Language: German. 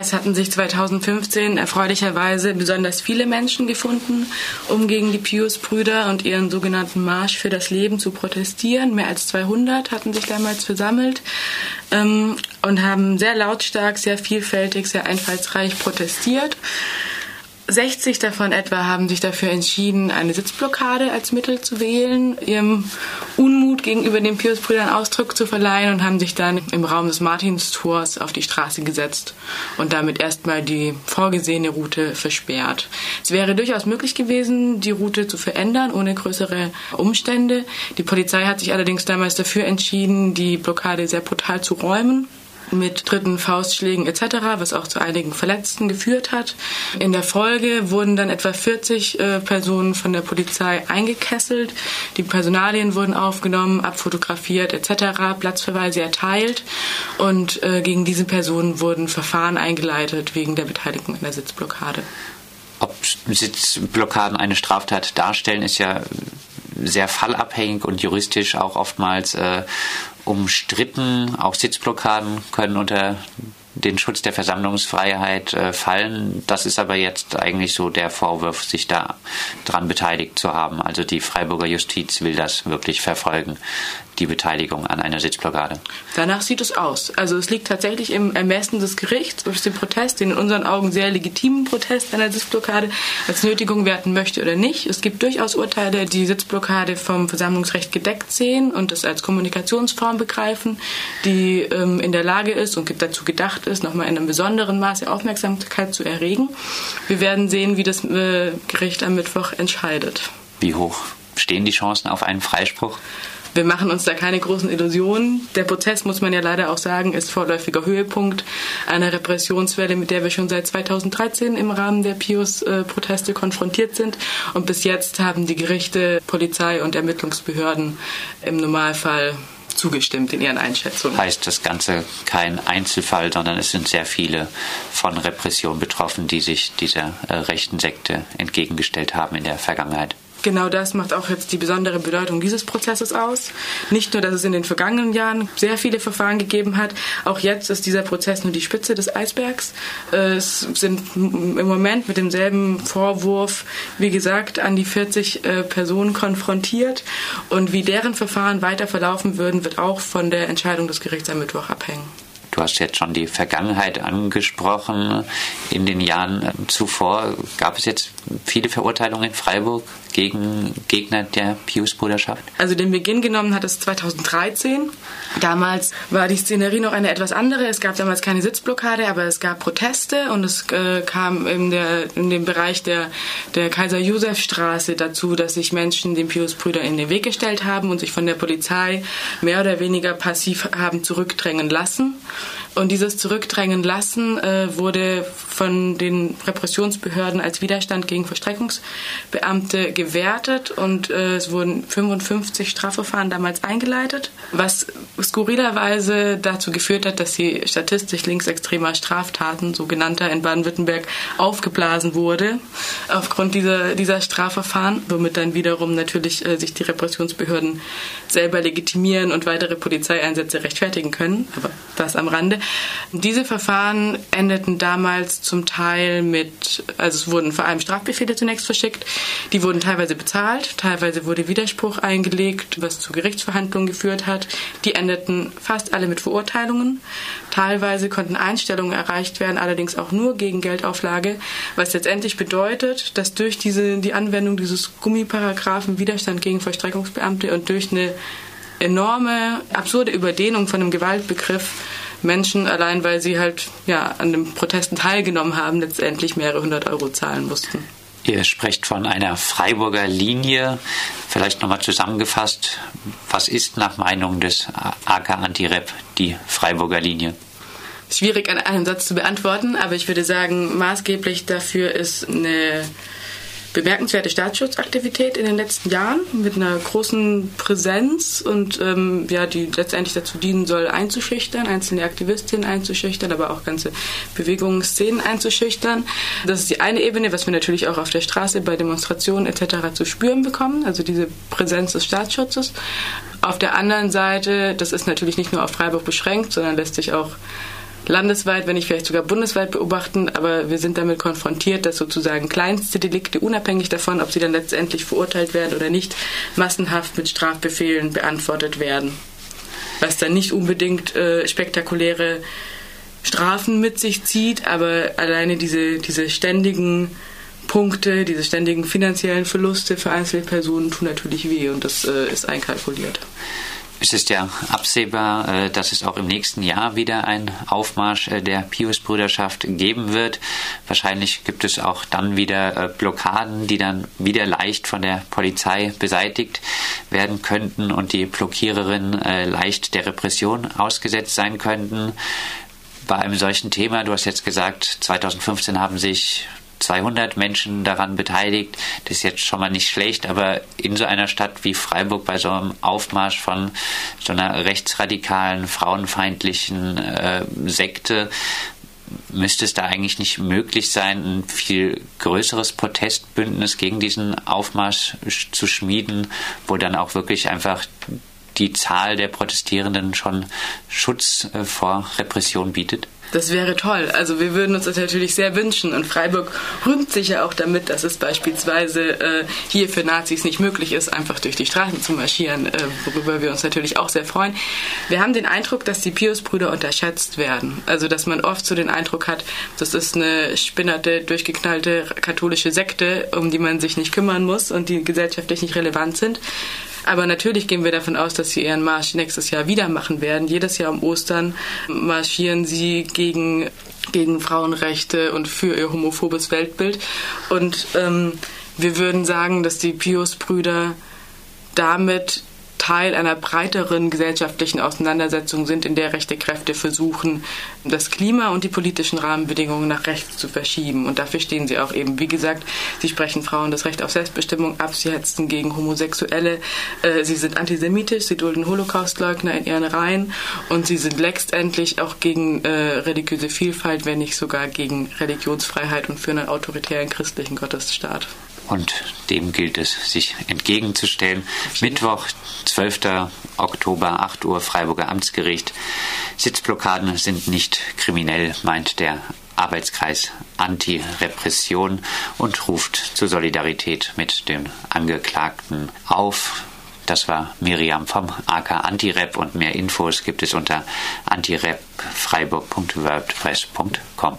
Es hatten sich 2015 erfreulicherweise besonders viele Menschen gefunden, um gegen die Pius-Brüder und ihren sogenannten Marsch für das Leben zu protestieren. Mehr als 200 hatten sich damals versammelt ähm, und haben sehr lautstark, sehr vielfältig, sehr einfallsreich protestiert. 60 davon etwa haben sich dafür entschieden, eine Sitzblockade als Mittel zu wählen, ihrem Unmut gegenüber den Pius-Brüdern Ausdruck zu verleihen und haben sich dann im Raum des Martinstors auf die Straße gesetzt und damit erstmal die vorgesehene Route versperrt. Es wäre durchaus möglich gewesen, die Route zu verändern, ohne größere Umstände. Die Polizei hat sich allerdings damals dafür entschieden, die Blockade sehr brutal zu räumen mit dritten Faustschlägen etc., was auch zu einigen Verletzten geführt hat. In der Folge wurden dann etwa 40 äh, Personen von der Polizei eingekesselt. Die Personalien wurden aufgenommen, abfotografiert etc., Platzverweise erteilt und äh, gegen diese Personen wurden Verfahren eingeleitet wegen der Beteiligung in der Sitzblockade. Ob Sitzblockaden eine Straftat darstellen, ist ja sehr fallabhängig und juristisch auch oftmals äh, umstritten. Auch Sitzblockaden können unter den Schutz der Versammlungsfreiheit äh, fallen. Das ist aber jetzt eigentlich so der Vorwurf, sich da dran beteiligt zu haben. Also die Freiburger Justiz will das wirklich verfolgen die Beteiligung an einer Sitzblockade. Danach sieht es aus. Also es liegt tatsächlich im Ermessen des Gerichts, ob es den Protest, den in unseren Augen sehr legitimen Protest einer Sitzblockade als Nötigung werten möchte oder nicht. Es gibt durchaus Urteile, die Sitzblockade vom Versammlungsrecht gedeckt sehen und es als Kommunikationsform begreifen, die ähm, in der Lage ist und dazu gedacht ist, nochmal in einem besonderen Maße Aufmerksamkeit zu erregen. Wir werden sehen, wie das äh, Gericht am Mittwoch entscheidet. Wie hoch stehen die Chancen auf einen Freispruch? wir machen uns da keine großen Illusionen. Der Prozess, muss man ja leider auch sagen, ist vorläufiger Höhepunkt einer Repressionswelle, mit der wir schon seit 2013 im Rahmen der Pius-Proteste konfrontiert sind. Und bis jetzt haben die Gerichte, Polizei und Ermittlungsbehörden im Normalfall zugestimmt in ihren Einschätzungen. Heißt das Ganze kein Einzelfall, sondern es sind sehr viele von Repression betroffen, die sich dieser äh, rechten Sekte entgegengestellt haben in der Vergangenheit. Genau das macht auch jetzt die besondere Bedeutung dieses Prozesses aus. Nicht nur, dass es in den vergangenen Jahren sehr viele Verfahren gegeben hat, auch jetzt ist dieser Prozess nur die Spitze des Eisbergs. Es sind im Moment mit demselben Vorwurf, wie gesagt, an die 40 äh, Personen konfrontiert. Und wie deren Verfahren weiter verlaufen würden, wird auch von der Entscheidung des Gerichts am Mittwoch abhängen. Du hast jetzt schon die Vergangenheit angesprochen. In den Jahren zuvor gab es jetzt viele Verurteilungen in Freiburg gegen Gegner der Pius-Bruderschaft? Also den Beginn genommen hat es 2013. Damals war die Szenerie noch eine etwas andere. Es gab damals keine Sitzblockade, aber es gab Proteste und es äh, kam in, der, in dem Bereich der, der Kaiser-Josef-Straße dazu, dass sich Menschen den Pius-Brüdern in den Weg gestellt haben und sich von der Polizei mehr oder weniger passiv haben zurückdrängen lassen. Und dieses Zurückdrängen lassen äh, wurde von den Repressionsbehörden als Widerstand gegen Verstreckungsbeamte gewertet. Und äh, es wurden 55 Strafverfahren damals eingeleitet, was skurrilerweise dazu geführt hat, dass die Statistik linksextremer Straftaten, sogenannter in Baden-Württemberg, aufgeblasen wurde aufgrund dieser, dieser Strafverfahren, womit dann wiederum natürlich äh, sich die Repressionsbehörden selber legitimieren und weitere Polizeieinsätze rechtfertigen können, aber das am Rande. Diese Verfahren endeten damals zum Teil mit, also es wurden vor allem Strafbefehle zunächst verschickt, die wurden teilweise bezahlt, teilweise wurde Widerspruch eingelegt, was zu Gerichtsverhandlungen geführt hat. Die endeten fast alle mit Verurteilungen. Teilweise konnten Einstellungen erreicht werden, allerdings auch nur gegen Geldauflage, was letztendlich bedeutet, dass durch diese, die Anwendung dieses Gummiparagraphen Widerstand gegen Vollstreckungsbeamte und durch eine enorme, absurde Überdehnung von einem Gewaltbegriff Menschen, allein weil sie halt ja, an den Protesten teilgenommen haben, letztendlich mehrere hundert Euro zahlen mussten. Ihr sprecht von einer Freiburger Linie. Vielleicht nochmal zusammengefasst, was ist nach Meinung des AK Anti-Rep die Freiburger Linie? Schwierig an einem Satz zu beantworten, aber ich würde sagen, maßgeblich dafür ist eine bemerkenswerte Staatsschutzaktivität in den letzten Jahren mit einer großen Präsenz und ähm, ja, die letztendlich dazu dienen soll, einzuschüchtern, einzelne Aktivistinnen einzuschüchtern, aber auch ganze Bewegungen, Szenen einzuschüchtern. Das ist die eine Ebene, was wir natürlich auch auf der Straße bei Demonstrationen etc. zu spüren bekommen, also diese Präsenz des Staatsschutzes. Auf der anderen Seite, das ist natürlich nicht nur auf Freiburg beschränkt, sondern lässt sich auch landesweit, wenn nicht vielleicht sogar bundesweit beobachten, aber wir sind damit konfrontiert, dass sozusagen kleinste Delikte, unabhängig davon, ob sie dann letztendlich verurteilt werden oder nicht, massenhaft mit Strafbefehlen beantwortet werden. Was dann nicht unbedingt äh, spektakuläre Strafen mit sich zieht, aber alleine diese, diese ständigen Punkte, diese ständigen finanziellen Verluste für Einzelpersonen tun natürlich weh und das äh, ist einkalkuliert. Es ist ja absehbar, äh, dass es auch im nächsten Jahr wieder einen Aufmarsch äh, der Pius-Brüderschaft geben wird. Wahrscheinlich gibt es auch dann wieder äh, Blockaden, die dann wieder leicht von der Polizei beseitigt werden könnten und die Blockiererinnen leicht der Repression ausgesetzt sein könnten. Bei einem solchen Thema, du hast jetzt gesagt, 2015 haben sich 200 Menschen daran beteiligt. Das ist jetzt schon mal nicht schlecht, aber in so einer Stadt wie Freiburg bei so einem Aufmarsch von so einer rechtsradikalen, frauenfeindlichen äh, Sekte müsste es da eigentlich nicht möglich sein, ein viel größeres Protestbündnis gegen diesen Aufmarsch zu schmieden, wo dann auch wirklich einfach die Zahl der Protestierenden schon Schutz äh, vor Repression bietet? Das wäre toll. Also wir würden uns das natürlich sehr wünschen. Und Freiburg rühmt sich ja auch damit, dass es beispielsweise äh, hier für Nazis nicht möglich ist, einfach durch die Straßen zu marschieren, äh, worüber wir uns natürlich auch sehr freuen. Wir haben den Eindruck, dass die Pius-Brüder unterschätzt werden. Also dass man oft so den Eindruck hat, das ist eine spinnerte, durchgeknallte katholische Sekte, um die man sich nicht kümmern muss und die gesellschaftlich nicht relevant sind. Aber natürlich gehen wir davon aus, dass sie ihren Marsch nächstes Jahr wieder machen werden. Jedes Jahr um Ostern marschieren sie gegen, gegen Frauenrechte und für ihr homophobes Weltbild. Und ähm, wir würden sagen, dass die Pius-Brüder damit Teil einer breiteren gesellschaftlichen Auseinandersetzung sind, in der rechte Kräfte versuchen, das Klima und die politischen Rahmenbedingungen nach rechts zu verschieben. Und dafür stehen sie auch eben. Wie gesagt, sie sprechen Frauen das Recht auf Selbstbestimmung ab, sie hetzen gegen Homosexuelle, äh, sie sind antisemitisch, sie dulden Holocaustleugner in ihren Reihen. Und sie sind letztendlich auch gegen äh, religiöse Vielfalt, wenn nicht sogar gegen Religionsfreiheit und für einen autoritären christlichen Gottesstaat und dem gilt es, sich entgegenzustellen. Mittwoch, 12. Oktober, 8 Uhr, Freiburger Amtsgericht. Sitzblockaden sind nicht kriminell, meint der Arbeitskreis Anti-Repression und ruft zur Solidarität mit den Angeklagten auf. Das war Miriam vom AK Antirep und mehr Infos gibt es unter antirepfreiburg.wordpress.com.